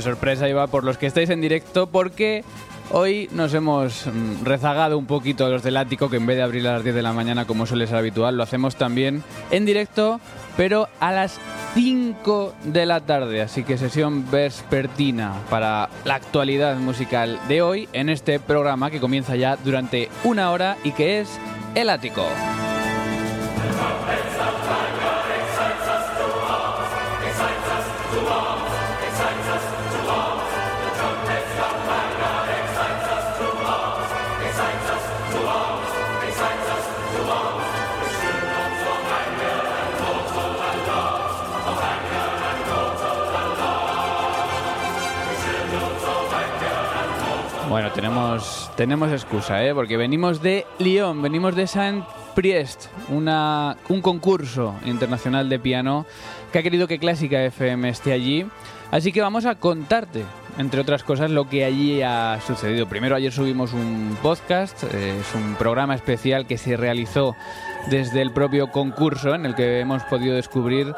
De sorpresa iba por los que estáis en directo porque hoy nos hemos mm, rezagado un poquito los del ático que en vez de abrir a las 10 de la mañana como suele ser habitual, lo hacemos también en directo, pero a las 5 de la tarde, así que sesión vespertina para la actualidad musical de hoy en este programa que comienza ya durante una hora y que es El Ático. Bueno, tenemos, tenemos excusa, ¿eh? porque venimos de Lyon, venimos de Saint-Priest, una, un concurso internacional de piano que ha querido que Clásica FM esté allí. Así que vamos a contarte, entre otras cosas, lo que allí ha sucedido. Primero, ayer subimos un podcast, eh, es un programa especial que se realizó desde el propio concurso en el que hemos podido descubrir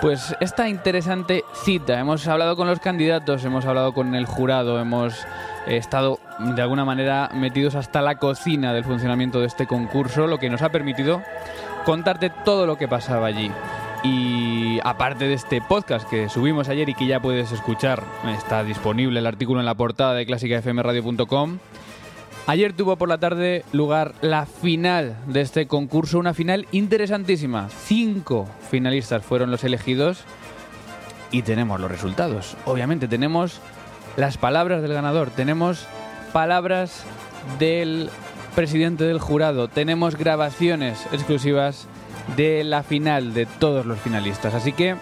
pues esta interesante cita. Hemos hablado con los candidatos, hemos hablado con el jurado, hemos estado de alguna manera metidos hasta la cocina del funcionamiento de este concurso, lo que nos ha permitido contarte todo lo que pasaba allí. Y aparte de este podcast que subimos ayer y que ya puedes escuchar, está disponible el artículo en la portada de clásicafmradio.com. Ayer tuvo por la tarde lugar la final de este concurso, una final interesantísima. Cinco finalistas fueron los elegidos y tenemos los resultados. Obviamente tenemos las palabras del ganador, tenemos palabras del presidente del jurado, tenemos grabaciones exclusivas de la final de todos los finalistas. Así que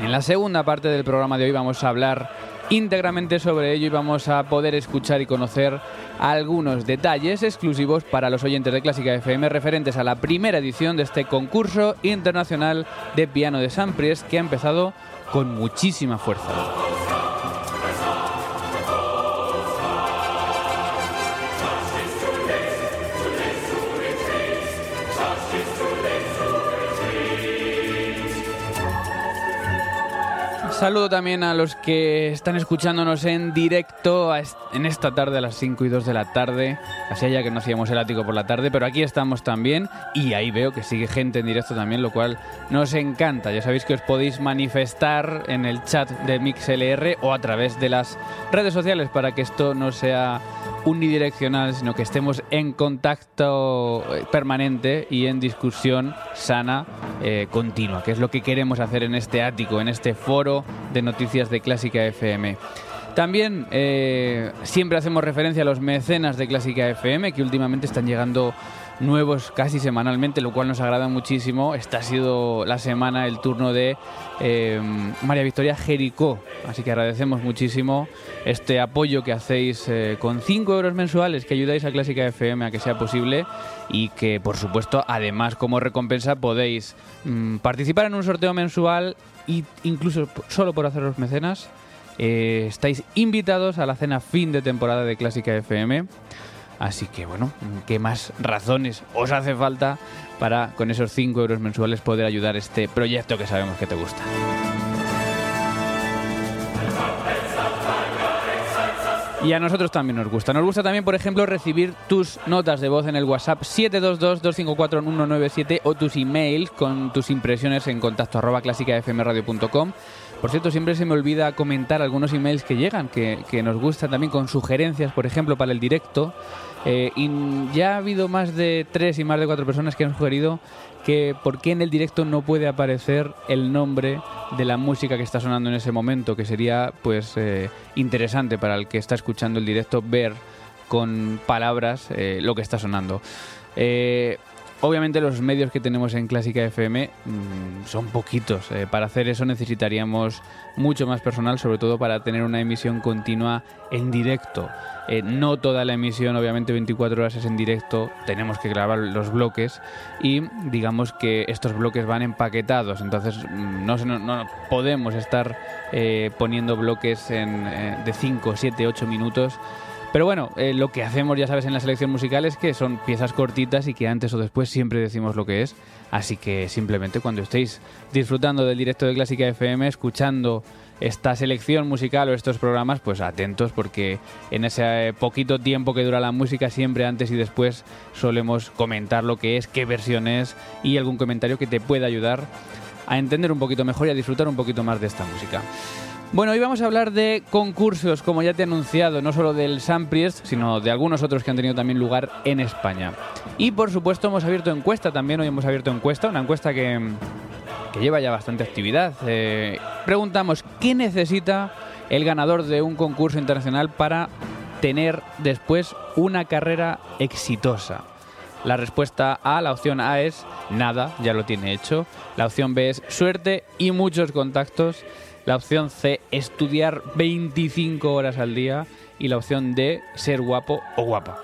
en la segunda parte del programa de hoy vamos a hablar íntegramente sobre ello y vamos a poder escuchar y conocer algunos detalles exclusivos para los oyentes de Clásica FM referentes a la primera edición de este concurso internacional de piano de San Priest que ha empezado con muchísima fuerza. Saludo también a los que están escuchándonos en directo en esta tarde a las 5 y 2 de la tarde. Así ya que no hacíamos el ático por la tarde, pero aquí estamos también y ahí veo que sigue gente en directo también, lo cual nos encanta. Ya sabéis que os podéis manifestar en el chat de MixLR o a través de las redes sociales para que esto no sea unidireccional, sino que estemos en contacto eh, permanente y en discusión sana eh, continua, que es lo que queremos hacer en este ático, en este foro de noticias de Clásica FM. También eh, siempre hacemos referencia a los mecenas de Clásica FM, que últimamente están llegando nuevos casi semanalmente, lo cual nos agrada muchísimo. Esta ha sido la semana, el turno de eh, María Victoria Jericó, así que agradecemos muchísimo este apoyo que hacéis eh, con 5 euros mensuales, que ayudáis a Clásica FM a que sea posible y que, por supuesto, además como recompensa podéis mm, participar en un sorteo mensual y incluso solo por haceros mecenas. eh, estáis invitados a la cena fin de temporada de Clásica FM. Así que bueno, ¿qué más razones os hace falta para con esos 5 euros mensuales poder ayudar este proyecto que sabemos que te gusta? Y a nosotros también nos gusta. Nos gusta también, por ejemplo, recibir tus notas de voz en el WhatsApp 722-254-197 o tus emails con tus impresiones en contacto arroba clásicafmradio.com Por cierto, siempre se me olvida comentar algunos emails que llegan, que, nos gustan también con sugerencias, por ejemplo, para el directo. Eh, y ya ha habido más de tres y más de cuatro personas que han sugerido que por qué en el directo no puede aparecer el nombre de la música que está sonando en ese momento, que sería pues eh, interesante para el que está escuchando el directo ver con palabras eh, lo que está sonando. Obviamente los medios que tenemos en Clásica FM mm, son poquitos. para hacer eso necesitaríamos mucho más personal, sobre todo para tener una emisión continua en directo. Eh, no toda la emisión, obviamente 24 horas es en directo, tenemos que grabar los bloques y digamos que estos bloques van empaquetados, entonces mm, no, podemos estar eh, poniendo bloques eh, de 5, 7, 8 minutos. Pero bueno, lo que hacemos, ya sabes, en la selección musical es que son piezas cortitas y que antes o después siempre decimos lo que es. Así que simplemente cuando estéis disfrutando del directo de Clásica FM, escuchando esta selección musical o estos programas, pues atentos porque en ese poquito tiempo que dura la música, siempre antes y después solemos comentar lo que es, qué versión es y algún comentario que te pueda ayudar a entender un poquito mejor y a disfrutar un poquito más de esta música. Bueno, hoy vamos a hablar de concursos, como ya te he anunciado, no solo del San Priest, sino de algunos otros que han tenido también lugar en España. Y por supuesto hemos abierto encuesta también, hoy hemos abierto encuesta, una encuesta que que lleva ya bastante actividad. Eh, preguntamos, ¿qué necesita el ganador de un concurso internacional para tener después una carrera exitosa? La respuesta A, la opción A es nada, ya lo tiene hecho. La opción B es suerte y muchos contactos. La opción C, estudiar 25 horas al día. Y la opción D, ser guapo o guapa.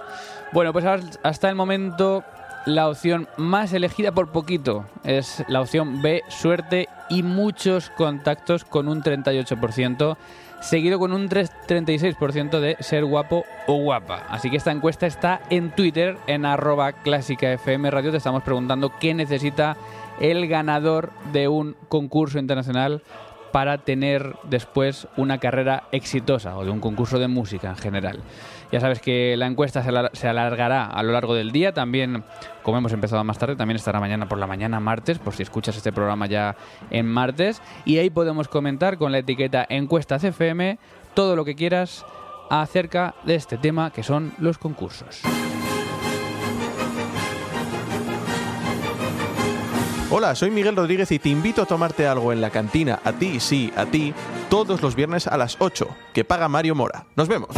Bueno, pues hasta el momento la opción más elegida por poquito es la opción B, suerte y muchos contactos con un 38%, seguido con un 36% de ser guapo o guapa. Así que esta encuesta está en Twitter, en arroba clásica FM Radio. Te estamos preguntando qué necesita el ganador de un concurso internacional para tener después una carrera exitosa o de un concurso de música en general. Ya sabes que la encuesta se alargará a lo largo del día. También, como hemos empezado más tarde, también estará mañana por la mañana, martes, por si escuchas este programa ya en martes. Y ahí podemos comentar con la etiqueta encuesta CFM todo lo que quieras acerca de este tema que son los concursos. Hola, soy Miguel Rodríguez y te invito a tomarte algo en la cantina, a ti, sí, a ti, todos los viernes a las 8, que paga Mario Mora. Nos vemos.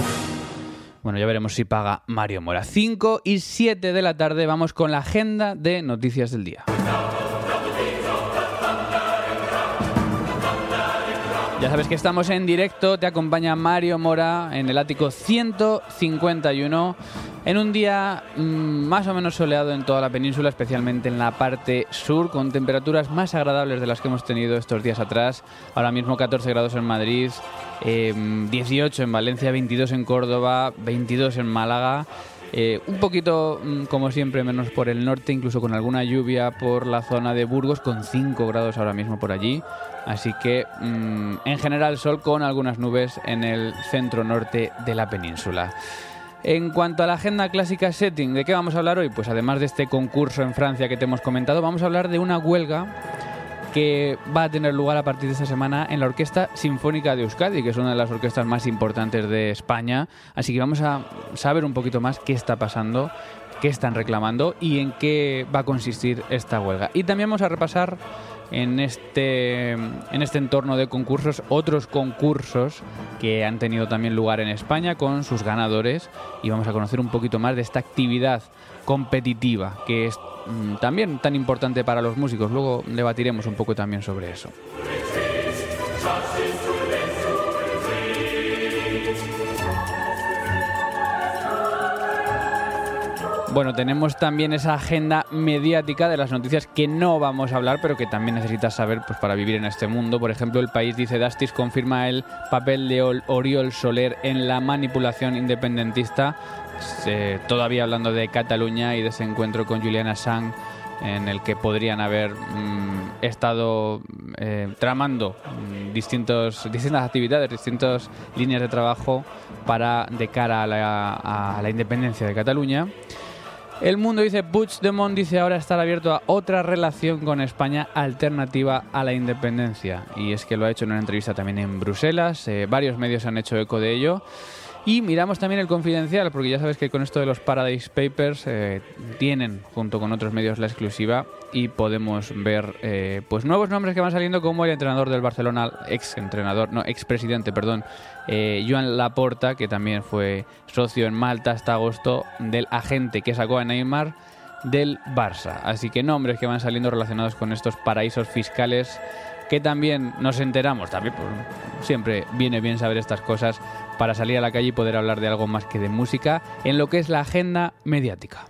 Bueno, ya veremos si paga Mario Mora. 5 y 7 de la tarde vamos con la agenda de noticias del día. Ya sabes que estamos en directo, te acompaña Mario Mora en el ático 151 en un día mm, más o menos soleado en toda la península, especialmente en la parte sur, con temperaturas más agradables de las que hemos tenido estos días atrás. Ahora mismo 14 grados en Madrid, 18 em, en Valencia, 22 en Córdoba, 22 en Málaga. Eh, un poquito, mm, como siempre, menos por el norte, incluso con alguna lluvia por la zona de Burgos, con 5 grados ahora mismo por allí. Así que, mm, en general, sol con algunas nubes en el centro norte de la península. En cuanto a la agenda clásica setting, ¿de qué vamos a hablar hoy? Pues además de este concurso en Francia que te hemos comentado, vamos a hablar de una huelga que va a tener lugar a partir de esta semana en la Orquesta Sinfónica de Euskadi, que es una de las orquestas más importantes de España. Así que vamos a saber un poquito más qué está pasando, qué están reclamando y en qué va a consistir esta huelga. Y también vamos a repasar en este, en este entorno de concursos otros concursos que han tenido también lugar en España con sus ganadores y vamos a conocer un poquito más de esta actividad competitiva que es mm, también tan importante para los músicos. Luego debatiremos un poco también sobre eso. Bueno, tenemos también esa agenda mediática de las noticias que no vamos a hablar, pero que también necesitas saber pues, para vivir en este mundo. Por ejemplo, el país dice Dastis confirma el papel de Oriol Soler en la manipulación independentista. Todavía hablando de Cataluña y de ese encuentro con Juliana Sang en el que podrían haber mm, estado eh, tramando mm, distintos, distintas actividades, distintas líneas de trabajo para de cara a la, a la independencia de Cataluña. El mundo dice Puigdemont dice ahora estar abierto a otra relación con España alternativa a la independencia. Y es que lo ha hecho en una entrevista también en Bruselas. Eh, varios medios han hecho eco de ello. Y miramos también el confidencial, porque ya sabes que con esto de los Paradise Papers eh, tienen junto con otros medios la exclusiva y podemos ver eh, pues nuevos nombres que van saliendo como el entrenador del Barcelona, ex entrenador, no, ex presidente, perdón, eh, Joan Laporta, que también fue socio en Malta hasta agosto del agente que sacó a Neymar del Barça. Así que nombres que van saliendo relacionados con estos paraísos fiscales que también nos enteramos, también pues, siempre viene bien saber estas cosas para salir a la calle y poder hablar de algo más que de música en lo que es la agenda mediática.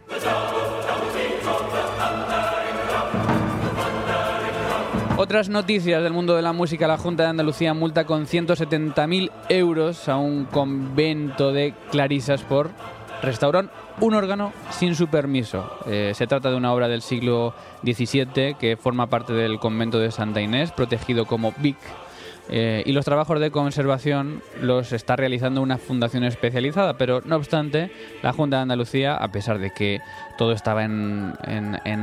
Otras noticias del mundo de la música, la Junta de Andalucía multa con 170.000 euros a un convento de clarisas por restaurar un órgano sin su permiso. Eh, se trata de una obra del siglo XVII que forma parte del convento de Santa Inés, protegido como Vic. Eh, y los trabajos de conservación los está realizando una fundación especializada, pero no obstante, la Junta de Andalucía, a pesar de que todo estaba en,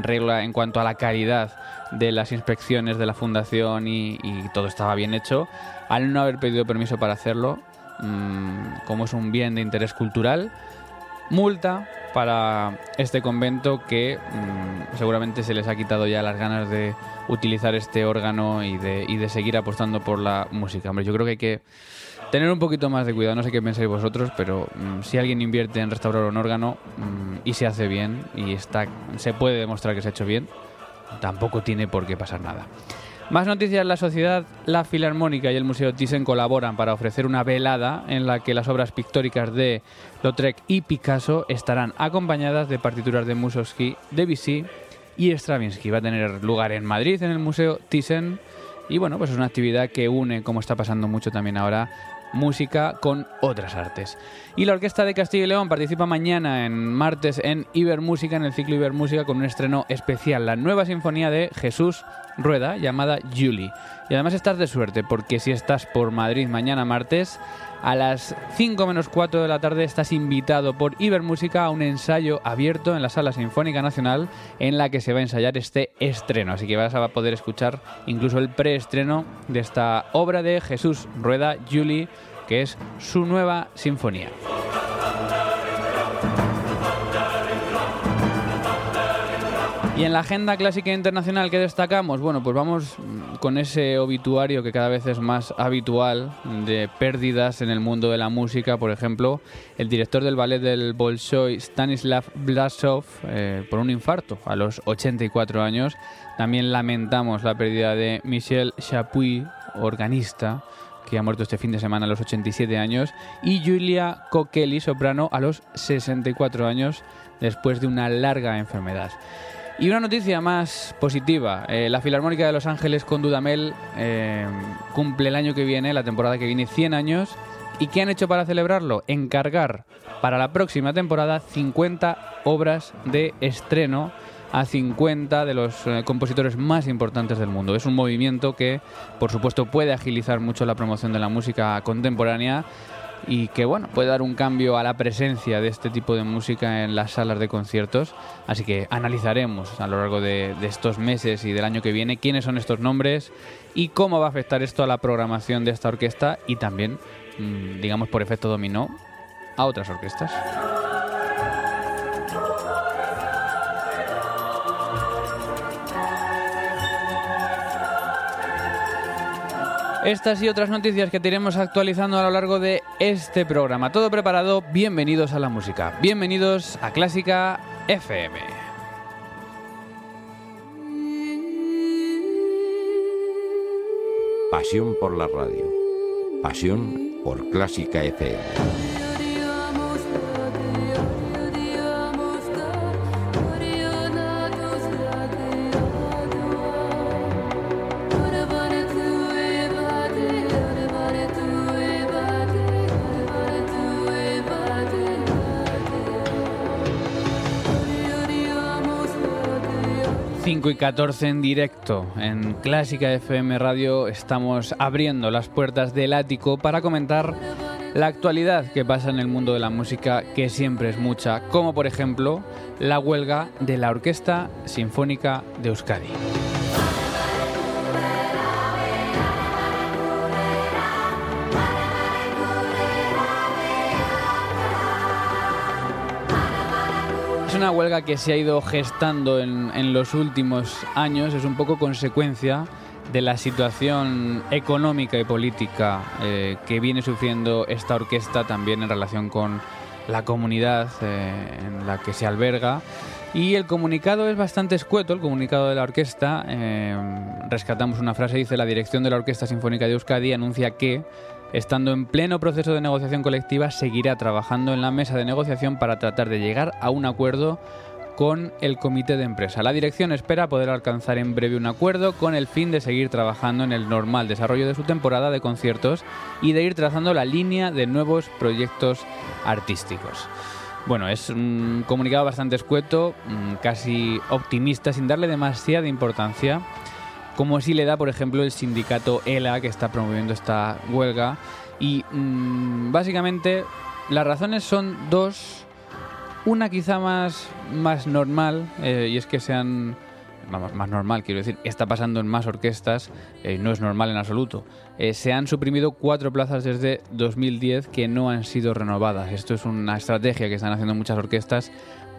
regla en cuanto a la calidad de las inspecciones de la fundación y, todo estaba bien hecho, al no haber pedido permiso para hacerlo, mm, como es un bien de interés cultural, multa para este convento que mm, seguramente se les ha quitado ya las ganas de utilizar este órgano y de, y de seguir apostando por la música. Hombre, yo creo que hay que tener un poquito más de cuidado, no sé qué pensáis vosotros, pero mm, si alguien invierte en restaurar un órgano mm, y se hace bien y está, se puede demostrar que se ha hecho bien, tampoco tiene por qué pasar nada. Más noticias, la sociedad La Filarmónica y el Museo Thyssen colaboran para ofrecer una velada en la que las obras pictóricas de Lautrec y Picasso estarán acompañadas de partituras de Mussorgsky, Debussy y Stravinsky. Va a tener lugar en Madrid, en el Museo Thyssen, y bueno, pues es una actividad que une, como está pasando mucho también ahora, música con otras artes. Y la Orquesta de Castilla y León participa mañana en martes en Ibermúsica, en el ciclo Ibermúsica, con un estreno especial, la nueva sinfonía de Jesús Rueda, llamada Julie. Y además estás de suerte, porque si estás por Madrid mañana martes, a las 5 menos 4 de la tarde estás invitado por Ibermúsica a un ensayo abierto en la Sala Sinfónica Nacional en la que se va a ensayar este estreno. Así que vas a poder escuchar incluso el preestreno de esta obra de Jesús Rueda Julie, que es su nueva sinfonía. Y en la agenda clásica internacional que destacamos, bueno, pues vamos con ese obituario que cada vez es más habitual de pérdidas en el mundo de la música. Por ejemplo, el director del ballet del Bolshoi, Stanislav Blasov, eh, por un infarto a los 84 años. También lamentamos la pérdida de Michel Chapuis, organista, que ha muerto este fin de semana a los 87 años, y Julia Kokeli, soprano, a los 64 años después de una larga enfermedad. Y una noticia más positiva. Eh, la Filarmónica de Los Ángeles con Dudamel eh, cumple el año que viene, la temporada que viene, 100 años. ¿Y qué han hecho para celebrarlo? Encargar para la próxima temporada 50 obras de estreno a 50 de los eh, compositores más importantes del mundo. Es un movimiento que, por supuesto, puede agilizar mucho la promoción de la música contemporánea y que bueno, puede dar un cambio a la presencia de este tipo de música en las salas de conciertos. Así que analizaremos a lo largo de, estos meses y del año que viene quiénes son estos nombres y cómo va a afectar esto a la programación de esta orquesta y también, mm, digamos por efecto dominó, a otras orquestas. Estas y otras noticias que te iremos actualizando a lo largo de este programa. Todo preparado, bienvenidos a la música. Bienvenidos a Clásica FM. Pasión por la radio. Pasión por Clásica FM. 14 en directo en Clásica FM Radio estamos abriendo las puertas del ático para comentar la actualidad que pasa en el mundo de la música, que siempre es mucha, como por ejemplo la huelga de la Orquesta Sinfónica de Euskadi. Es una huelga que se ha ido gestando en, los últimos años, es un poco consecuencia de la situación económica y política eh, que viene sufriendo esta orquesta también en relación con la comunidad eh, en la que se alberga. Y el comunicado es bastante escueto, el comunicado de la orquesta. eh, rescatamos una frase, dice la dirección de la Orquesta Sinfónica de Euskadi anuncia que, estando en pleno proceso de negociación colectiva, seguirá trabajando en la mesa de negociación para tratar de llegar a un acuerdo con el comité de empresa. La dirección espera poder alcanzar en breve un acuerdo con el fin de seguir trabajando en el normal desarrollo de su temporada de conciertos y de ir trazando la línea de nuevos proyectos artísticos. Bueno, es un comunicado bastante escueto, mm, casi optimista, sin darle demasiada importancia, como si le da, por ejemplo, el sindicato ELA que está promoviendo esta huelga. Y mm, básicamente las razones son dos. Una quizá más, más normal, eh, y es que sean más normal, quiero decir, está pasando en más orquestas, eh, no es normal en absoluto. Eh, se han suprimido cuatro plazas desde 2010 que no han sido renovadas. Esto es una estrategia que están haciendo muchas orquestas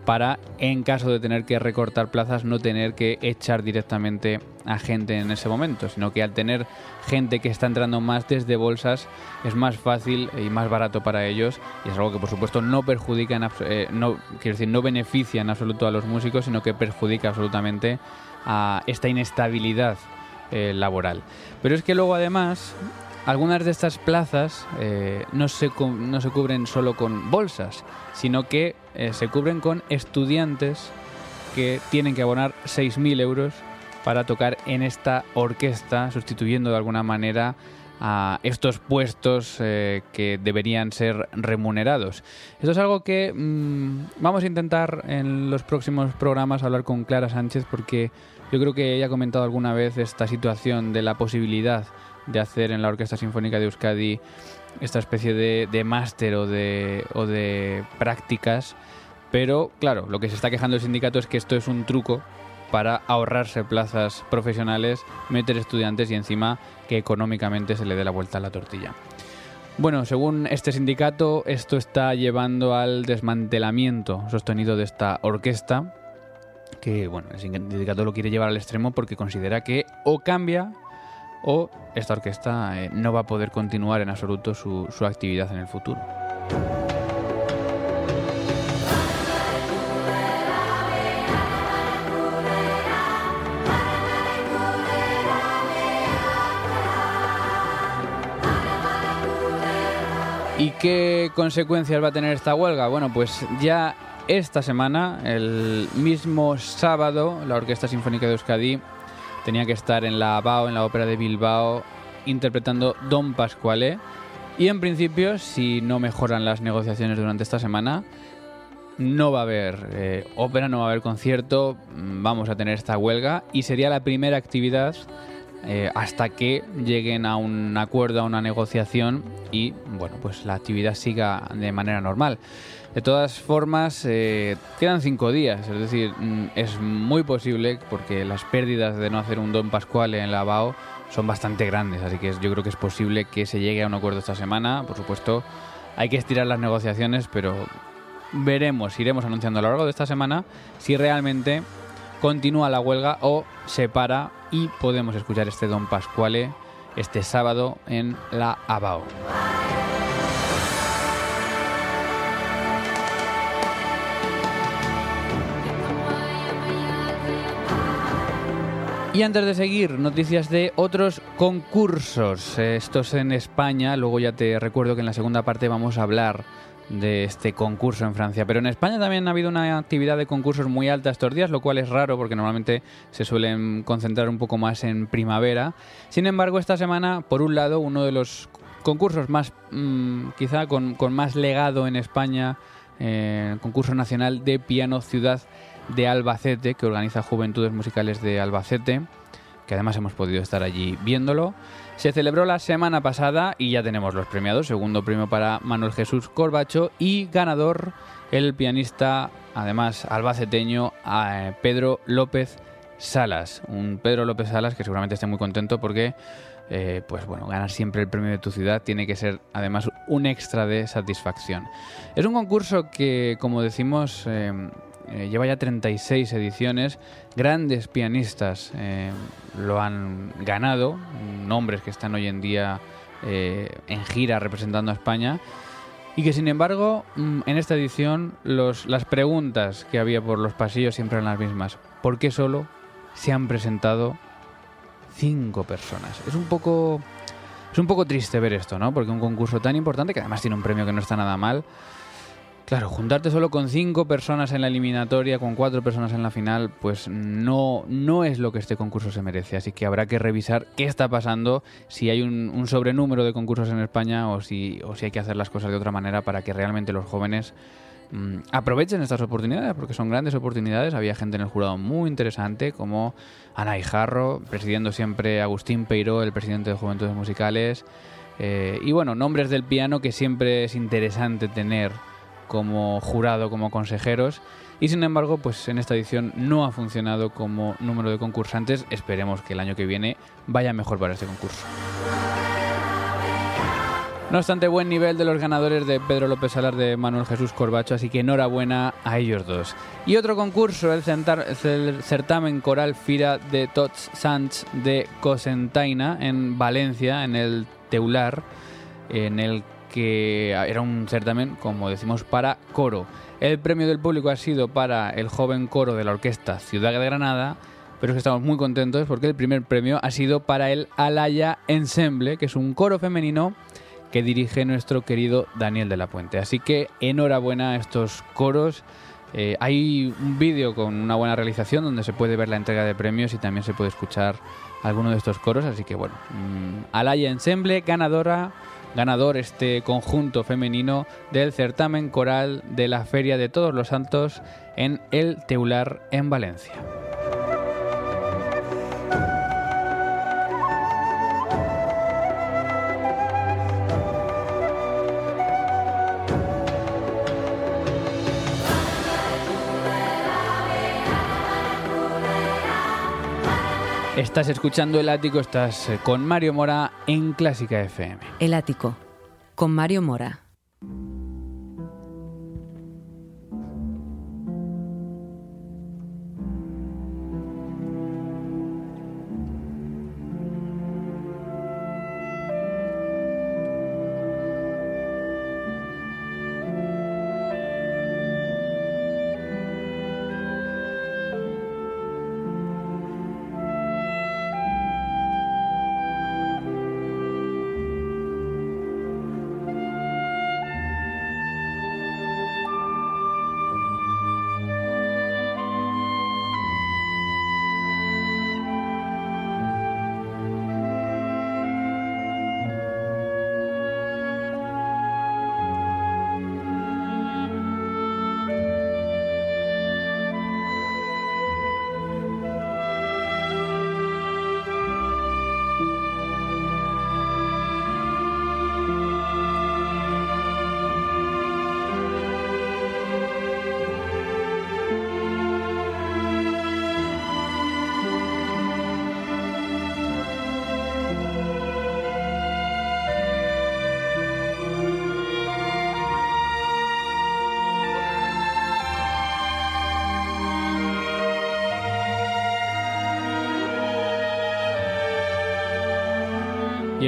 para, en caso de tener que recortar plazas, no tener que echar directamente a gente en ese momento, sino que al tener gente que está entrando más desde bolsas es más fácil y más barato para ellos y es algo que por supuesto no perjudica, en eh, no quiero decir no beneficia en absoluto a los músicos, sino que perjudica absolutamente a esta inestabilidad eh, laboral. Pero es que luego además algunas de estas plazas eh, no, se, no se cubren solo con bolsas, sino que eh, se cubren con estudiantes que tienen que abonar 6.000 euros para tocar en esta orquesta, sustituyendo de alguna manera a estos puestos eh, que deberían ser remunerados. Esto es algo que mm, vamos a intentar en los próximos programas hablar con Clara Sánchez porque yo creo que ella ha comentado alguna vez esta situación de la posibilidad de hacer en la Orquesta Sinfónica de Euskadi esta especie de, de máster o de, o de prácticas, pero claro, lo que se está quejando el sindicato es que esto es un truco para ahorrarse plazas profesionales, meter estudiantes y encima que económicamente se le dé la vuelta a la tortilla. Bueno, según este sindicato, esto está llevando al desmantelamiento sostenido de esta orquesta, que bueno, el sindicato lo quiere llevar al extremo porque considera que o cambia o esta orquesta eh, no va a poder continuar en absoluto su, su actividad en el futuro. ¿Y qué consecuencias va a tener esta huelga? Bueno, pues ya esta semana, el mismo sábado, la Orquesta Sinfónica de Euskadi tenía que estar en la BAO, en la Ópera de Bilbao, interpretando Don Pasquale. Y en principio, si no mejoran las negociaciones durante esta semana, no va a haber eh, ópera, no va a haber concierto, mm, vamos a tener esta huelga y sería la primera actividad eh, hasta que lleguen a un acuerdo, a una negociación y bueno, pues la actividad siga de manera normal. De todas formas, eh, quedan cinco días, es decir, mm, es muy posible porque las pérdidas de no hacer un Don Pascual en la BAO son bastante grandes, así que yo creo que es posible que se llegue a un acuerdo esta semana. Por supuesto, hay que estirar las negociaciones, pero veremos, iremos anunciando a lo largo de esta semana si realmente continúa la huelga o se para y podemos escuchar este Don Pascuale este sábado en la ABAO. Y antes de seguir, noticias de otros concursos. Estos en España, luego ya te recuerdo que en la segunda parte vamos a hablar de este concurso en Francia. Pero en España también ha habido una actividad de concursos muy alta estos días, lo cual es raro porque normalmente se suelen concentrar un poco más en primavera. Sin embargo, esta semana, por un lado, uno de los concursos más, mm, quizá con, con más legado en España, eh, el concurso nacional de piano ciudad de Albacete, que organiza Juventudes Musicales de Albacete, que además hemos podido estar allí viéndolo. Se celebró la semana pasada y ya tenemos los premiados. Segundo premio para Manuel Jesús Corbacho y ganador el pianista, además albaceteño, eh, Pedro López Salas. Un Pedro López Salas que seguramente esté muy contento porque eh, pues bueno, ganar siempre el premio de tu ciudad tiene que ser además un extra de satisfacción. Es un concurso que, como decimos, eh, eh, lleva ya 36 ediciones, grandes pianistas lo han ganado, nombres que están hoy en día en gira representando a España. Y que sin embargo, mm, en esta edición las preguntas que había por los pasillos siempre eran las mismas. ¿Por qué solo se han presentado cinco personas. Es un poco. Es un poco triste ver esto, ¿no? Porque un concurso tan importante, que además tiene un premio que no está nada mal. Claro, juntarte solo con cinco personas en la eliminatoria, con cuatro personas en la final, pues no, no es lo que este concurso se merece. Así que habrá que revisar qué está pasando, si hay un, un sobrenúmero de concursos en España o si, o si hay que hacer las cosas de otra manera para que realmente los jóvenes Mm, aprovechen estas oportunidades porque son grandes oportunidades. Había gente en el jurado muy interesante como Ana Ijarro, presidiendo siempre Agustín Peiró, el presidente de Juventudes Musicales. Eh, y bueno, nombres del piano que siempre es interesante tener como jurado, como consejeros. Y sin embargo, pues en esta edición no ha funcionado como número de concursantes. Esperemos que el año que viene vaya mejor para este concurso. No obstante, buen nivel de los ganadores de Pedro López Salar de Manuel Jesús Corbacho, así que enhorabuena a ellos dos. Y otro concurso, el, certamen coral Fira de Tots Sants de Cosentaina en Valencia, en el Teular, en el que era un certamen, como decimos, para coro. El premio del público ha sido para el joven coro de la orquesta Ciudad de Granada, pero es que estamos muy contentos porque el primer premio ha sido para el Alaya Ensemble, que es un coro femenino que dirige nuestro querido Daniel de la Puente. Así que enhorabuena a estos coros. Eh, hay un vídeo con una buena realización donde se puede ver la entrega de premios y también se puede escuchar alguno de estos coros. Así que bueno, mmm, Alaya Ensemble, ganadora, ganador este conjunto femenino del certamen coral de la Feria de Todos los Santos en el Teular en Valencia. Estás escuchando El Ático, estás eh, con Mario Mora en Clásica FM. El Ático, con Mario Mora.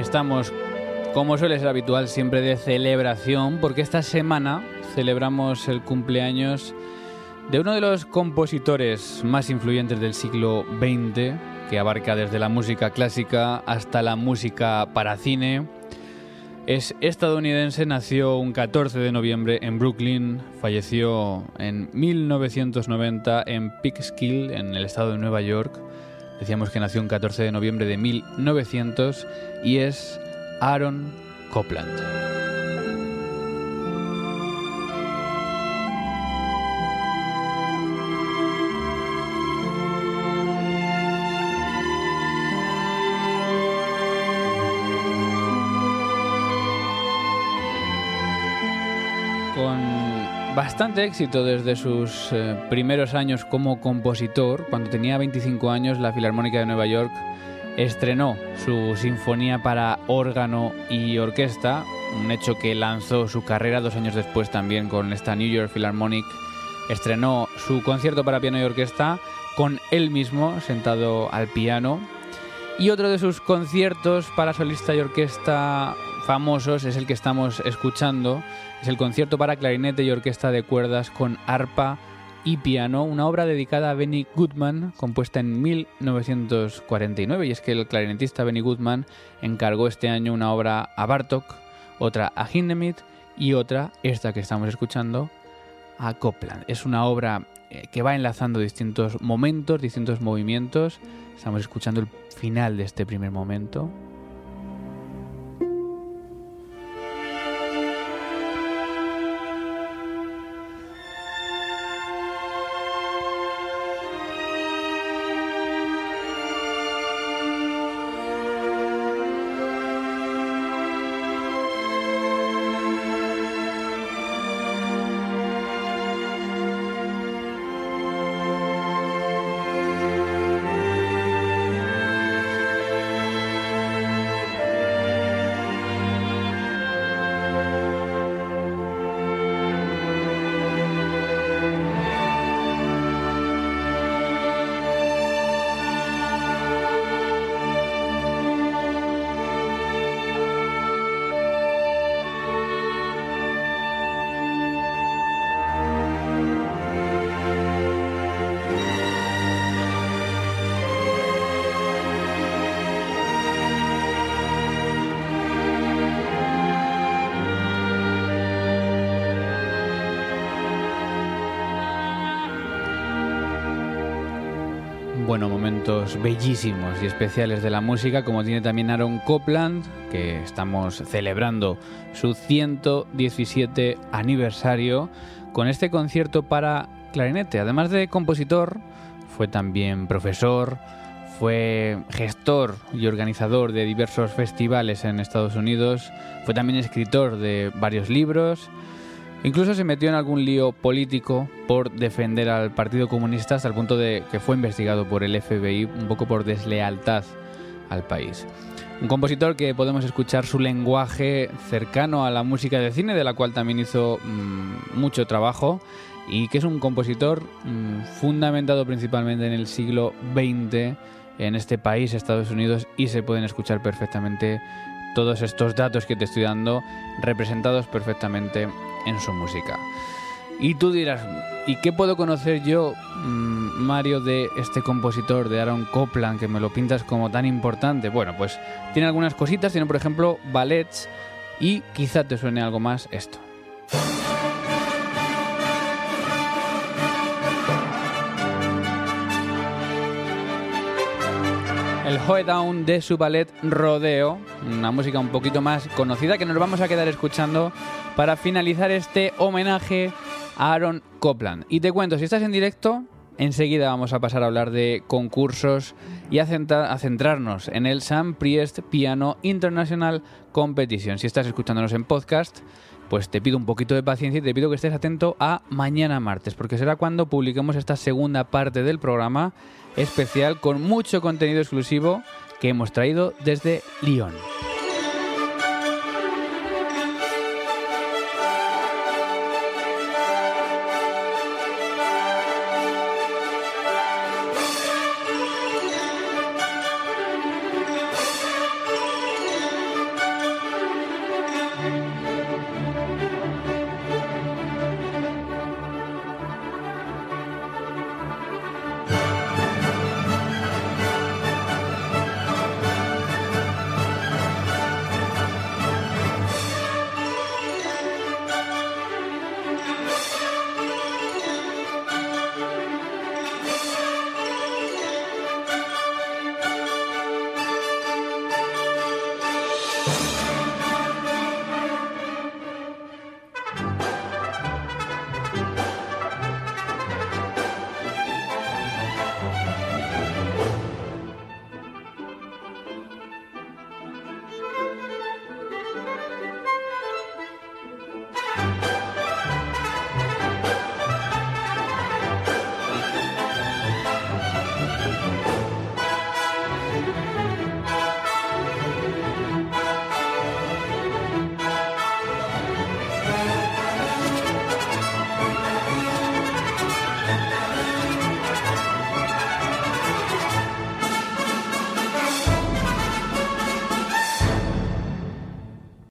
Estamos, como suele ser habitual, siempre de celebración, porque esta semana celebramos el cumpleaños de uno de los compositores más influyentes del siglo XX, que abarca desde la música clásica hasta la música para cine. Es estadounidense, nació un 14 de noviembre en Brooklyn, falleció en 1990 en Peekskill, en el estado de Nueva York. Decíamos que nació un 14 de noviembre de 1900 y es Aaron Copland. Bastante éxito desde sus eh, primeros años como compositor. Cuando tenía 25 años, la Filarmónica de Nueva York estrenó su sinfonía para órgano y orquesta, un hecho que lanzó su carrera dos años después también con esta New York Philharmonic. Estrenó su concierto para piano y orquesta con él mismo sentado al piano. Y otro de sus conciertos para solista y orquesta famosos es el que estamos escuchando. Es el concierto para clarinete y orquesta de cuerdas con arpa y piano, una obra dedicada a Benny Goodman, compuesta en 1949. Y es que el clarinetista Benny Goodman encargó este año una obra a Bartok, otra a Hindemith y otra, esta que estamos escuchando, a Copland. Es una obra que va enlazando distintos momentos, distintos movimientos. Estamos escuchando el final de este primer momento. Bueno, momentos bellísimos y especiales de la música, como tiene también Aaron Copland, que estamos celebrando su 117 aniversario con este concierto para clarinete. Además de compositor, fue también profesor, fue gestor y organizador de diversos festivales en Estados Unidos, fue también escritor de varios libros, Incluso se metió en algún lío político por defender al Partido Comunista hasta el punto de que fue investigado por el FBI un poco por deslealtad al país. Un compositor que podemos escuchar su lenguaje cercano a la música de cine, de la cual también hizo mmm, mucho trabajo, y que es un compositor mmm, fundamentado principalmente en el siglo XX en este país, Estados Unidos, y se pueden escuchar perfectamente todos estos datos que te estoy dando representados perfectamente en su música. Y tú dirás, ¿y qué puedo conocer yo, mmm, Mario, de este compositor, de Aaron Copland, que me lo pintas como tan importante? Bueno, pues tiene algunas cositas, tiene por ejemplo ballets y quizá te suene algo más esto. El Hoedown de su ballet Rodeo, una música un poquito más conocida que nos vamos a quedar escuchando para finalizar este homenaje a Aaron Copland. Y te cuento, si estás en directo, enseguida vamos a pasar a hablar de concursos y a, centrarnos en el Sam Priest Piano International Competition. Si estás escuchándonos en podcast, pues te pido un poquito de paciencia y te pido que estés atento a mañana martes, porque será cuando publiquemos esta segunda parte del programa especial con mucho contenido exclusivo que hemos traído desde Lyon.